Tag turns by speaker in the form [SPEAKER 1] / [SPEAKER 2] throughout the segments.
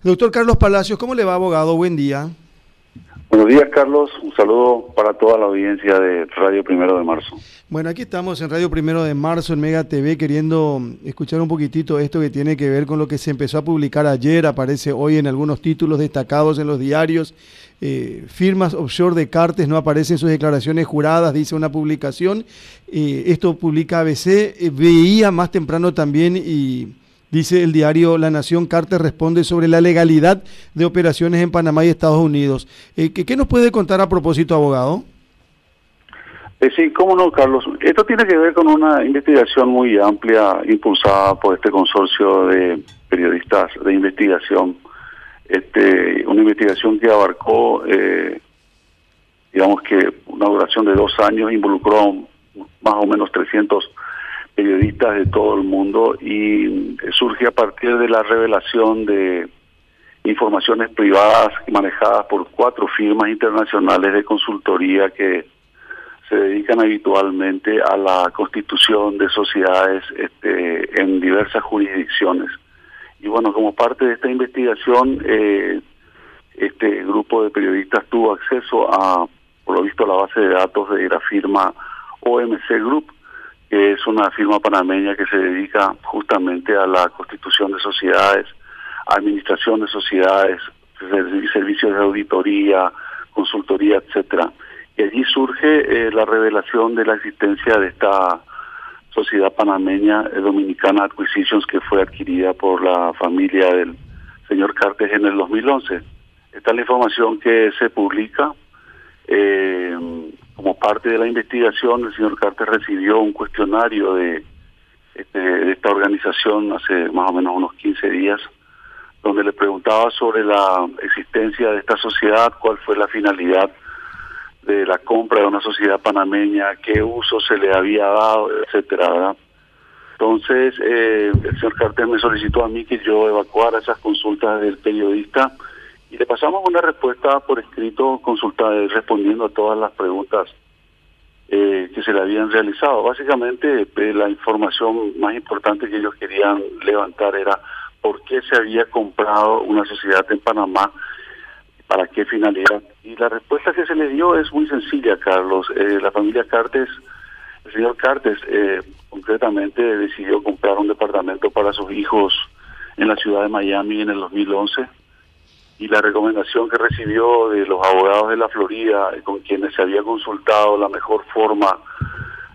[SPEAKER 1] Doctor Carlos Palacios, ¿cómo le va, abogado? Buen día.
[SPEAKER 2] Buenos días, Carlos. Un saludo para toda la audiencia de Radio Primero de Marzo.
[SPEAKER 1] Bueno, aquí estamos en Radio Primero de Marzo, en Mega TV, queriendo escuchar un poquitito esto que tiene que ver con lo que se empezó a publicar ayer, aparece hoy en algunos títulos destacados en los diarios. Eh, firmas offshore de Cartes no aparecen sus declaraciones juradas, dice una publicación. Eh, esto publica ABC. Eh, veía más temprano también y Dice el diario La Nación, Carter responde sobre la legalidad de operaciones en Panamá y Estados Unidos. Eh, ¿qué, nos puede contar a propósito, abogado?
[SPEAKER 2] Eh, sí, cómo no, Carlos. Esto tiene que ver con una investigación muy amplia impulsada por este consorcio de periodistas de investigación. Este, una investigación que abarcó, eh, digamos que una duración de dos años, involucró más o menos 300 periodistas de todo el mundo y surge a partir de la revelación de informaciones privadas manejadas por cuatro firmas internacionales de consultoría que se dedican habitualmente a la constitución de sociedades este, en diversas jurisdicciones. Y bueno, como parte de esta investigación, eh, este grupo de periodistas tuvo acceso a, por lo visto, la base de datos de la firma OMC Group, que es una firma panameña que se dedica justamente a la constitución de sociedades, administración de sociedades, servicios de auditoría, consultoría, etcétera. Y allí surge eh, la revelación de la existencia de esta sociedad panameña eh, dominicana Acquisitions que fue adquirida por la familia del señor Cartes en el 2011. Esta es la información que se publica. Eh, como parte de la investigación, el señor Carter recibió un cuestionario de, este, esta organización hace más o menos unos 15 días, donde le preguntaba sobre la existencia de esta sociedad, cuál fue la finalidad de la compra de una sociedad panameña, qué uso se le había dado, etcétera, Entonces, eh, el señor Carter me solicitó a mí que yo evacuara esas consultas del periodista y le pasamos una respuesta por escrito consultada, respondiendo a todas las preguntas eh, que se le habían realizado. Básicamente eh, la información más importante que ellos querían levantar era por qué se había comprado una sociedad en Panamá, para qué finalidad. Y la respuesta que se le dio es muy sencilla, Carlos. Eh, la familia Cartes, el señor Cartes, concretamente decidió comprar un departamento para sus hijos en la ciudad de Miami en el 2011 y la recomendación que recibió de los abogados de la Florida, con quienes se había consultado la mejor forma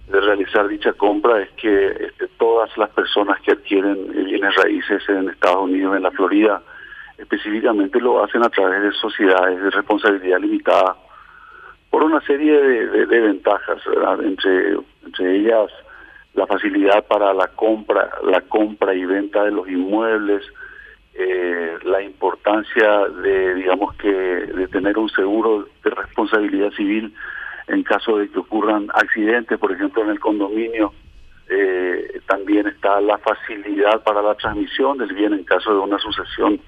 [SPEAKER 2] de realizar dicha compra es que este, todas las personas que adquieren bienes raíces en Estados Unidos, en la Florida, específicamente lo hacen a través de sociedades de responsabilidad limitada por una serie de, ventajas, entre entre ellas la facilidad para la compra, la compra y venta de los inmuebles, eh, la importancia de, digamos que, de tener un seguro de responsabilidad civil en caso de que ocurran accidentes, por ejemplo, en el condominio. Eh, también está la facilidad para la transmisión del bien en caso de una sucesión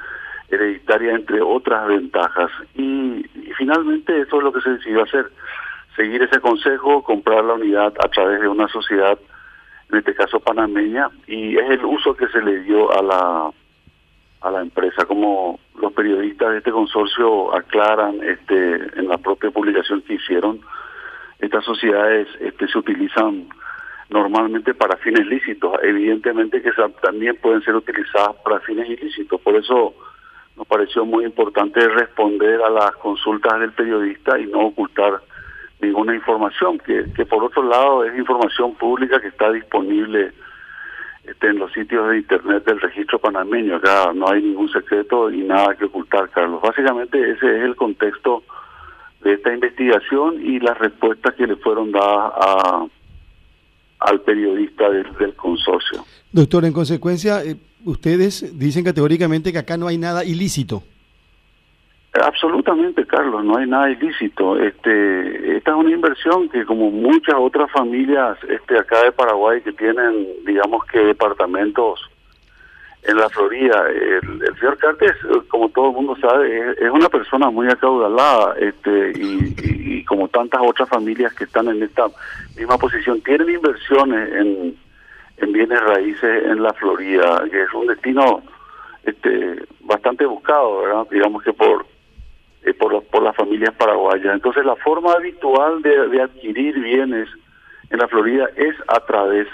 [SPEAKER 2] hereditaria, entre otras ventajas. Y, y finalmente eso es lo que se decidió hacer, seguir ese consejo, comprar la unidad a través de una sociedad, en este caso panameña, y es el uso que se le dio a la a la empresa. Como los periodistas de este consorcio aclaran este, en la propia publicación que hicieron, estas sociedades este, se utilizan normalmente para fines lícitos. Evidentemente que también pueden ser utilizadas para fines ilícitos. Por eso nos pareció muy importante responder a las consultas del periodista y no ocultar ninguna información, que, que por otro lado es información pública que está disponible este, en los sitios de internet del registro panameño. Acá no hay ningún secreto y nada que ocultar, Carlos. Básicamente ese es el contexto de esta investigación y las respuestas que le fueron dadas a, al periodista del, consorcio.
[SPEAKER 1] Doctor, en consecuencia, eh, ustedes dicen categóricamente que acá no hay nada ilícito.
[SPEAKER 2] Absolutamente, Carlos, no hay nada ilícito. Este, esta es una inversión que como muchas otras familias este acá de Paraguay que tienen, digamos que departamentos en la Florida, el, señor Cartes, como todo el mundo sabe, es, una persona muy acaudalada, este, y, como tantas otras familias que están en esta misma posición, tienen inversiones en, en bienes raíces en la Florida, que es un destino este, bastante buscado. Digamos que por eh, por, por las familias paraguayas. Entonces la forma habitual de, adquirir bienes en la Florida es a través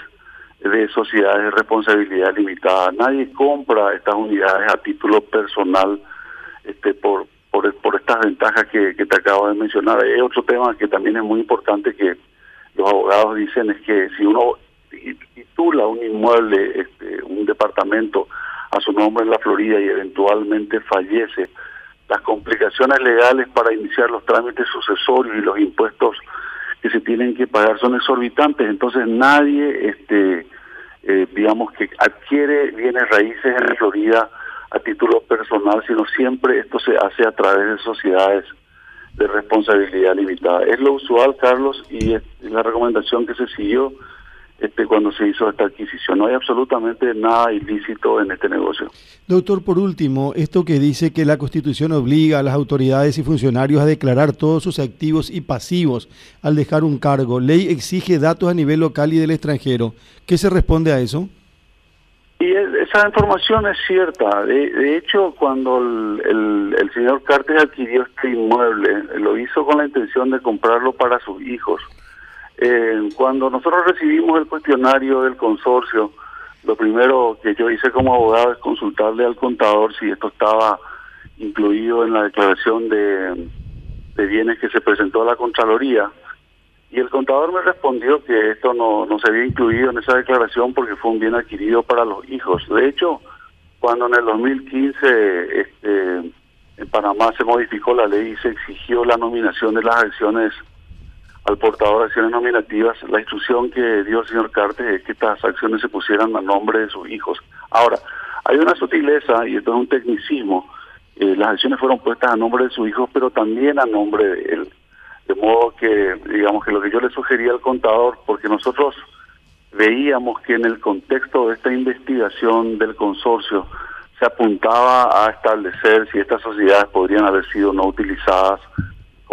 [SPEAKER 2] de sociedades de responsabilidad limitada. Nadie compra estas unidades a título personal este, por, por, por estas ventajas que, que te acabo de mencionar. Hay otro tema que también es muy importante que los abogados dicen es que si uno titula un inmueble, este, un departamento a su nombre en la Florida y eventualmente fallece, las complicaciones legales para iniciar los trámites sucesorios y los impuestos que se tienen que pagar son exorbitantes, entonces nadie, este, eh, digamos que adquiere bienes raíces en Florida a título personal, sino siempre esto se hace a través de sociedades de responsabilidad limitada. Es lo usual, Carlos, y es la recomendación que se siguió este, cuando se hizo esta adquisición. No hay absolutamente nada ilícito en este negocio.
[SPEAKER 1] Doctor, por último, esto que dice que la Constitución obliga a las autoridades y funcionarios a declarar todos sus activos y pasivos al dejar un cargo. Ley exige datos a nivel local y del extranjero. ¿Qué se responde a eso?
[SPEAKER 2] Y esa información es cierta. De, hecho, cuando el, el señor Cartes adquirió este inmueble, lo hizo con la intención de comprarlo para sus hijos eh, cuando nosotros recibimos el cuestionario del consorcio, lo primero que yo hice como abogado es consultarle al contador si esto estaba incluido en la declaración de, bienes que se presentó a la Contraloría. Y el contador me respondió que esto no, no se había incluido en esa declaración porque fue un bien adquirido para los hijos. De hecho, cuando en el 2015 este, en Panamá se modificó la ley y se exigió la nominación de las acciones al portador de acciones nominativas, la instrucción que dio el señor Cartes es que estas acciones se pusieran a nombre de sus hijos. Ahora, hay una sutileza, y esto es un tecnicismo, eh, las acciones fueron puestas a nombre de sus hijos, pero también a nombre de él. De modo que, digamos que lo que yo le sugería al contador, porque nosotros veíamos que en el contexto de esta investigación del consorcio se apuntaba a establecer si estas sociedades podrían haber sido no utilizadas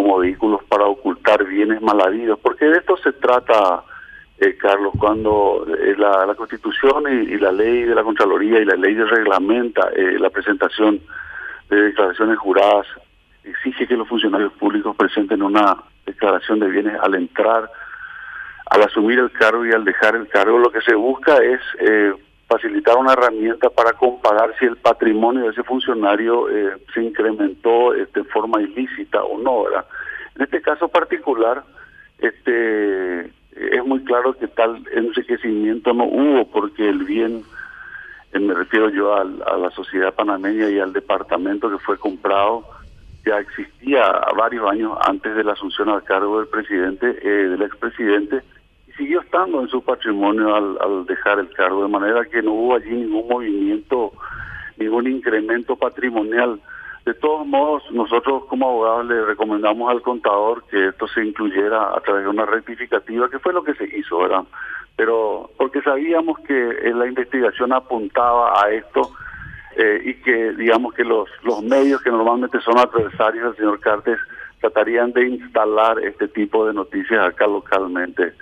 [SPEAKER 2] como vehículos para ocultar bienes mal habidos, porque de esto se trata, eh, Carlos, cuando eh, la, Constitución y, la ley de la Contraloría y la ley de reglamenta eh, la presentación de declaraciones juradas, exige que los funcionarios públicos presenten una declaración de bienes al entrar, al asumir el cargo y al dejar el cargo. Lo que se busca es facilitar una herramienta para comparar si el patrimonio de ese funcionario eh, se incrementó este, forma ilícita o no, ¿verdad? En este caso particular, este es muy claro que tal enriquecimiento no hubo porque el bien, eh, me refiero yo a la sociedad panameña y al departamento que fue comprado, ya existía varios años antes de la asunción al cargo del presidente, eh, del expresidente, siguió estando en su patrimonio al, dejar el cargo, de manera que no hubo allí ningún movimiento, ningún incremento patrimonial. De todos modos, nosotros como abogados le recomendamos al contador que esto se incluyera a través de una rectificativa, que fue lo que se hizo, ¿verdad? Pero porque sabíamos que la investigación apuntaba a esto eh, y que, digamos, que los, los medios que normalmente son adversarios del señor Cartes tratarían de instalar este tipo de noticias acá localmente.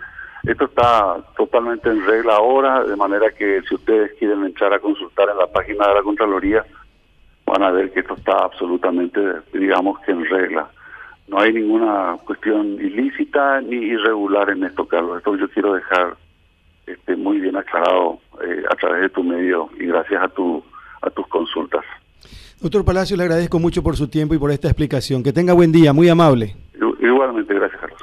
[SPEAKER 2] Esto está totalmente en regla ahora, de manera que si ustedes quieren entrar a consultar en la página de la Contraloría, van a ver que esto está absolutamente, digamos que en regla. No hay ninguna cuestión ilícita ni irregular en esto, Carlos. Esto yo quiero dejar este, muy bien aclarado eh, a través de tu medio y gracias a, tu, a tus consultas.
[SPEAKER 1] Doctor Palacio, le agradezco mucho por su tiempo y por esta explicación. Que tenga buen día, muy amable.
[SPEAKER 2] Igualmente, gracias, Carlos.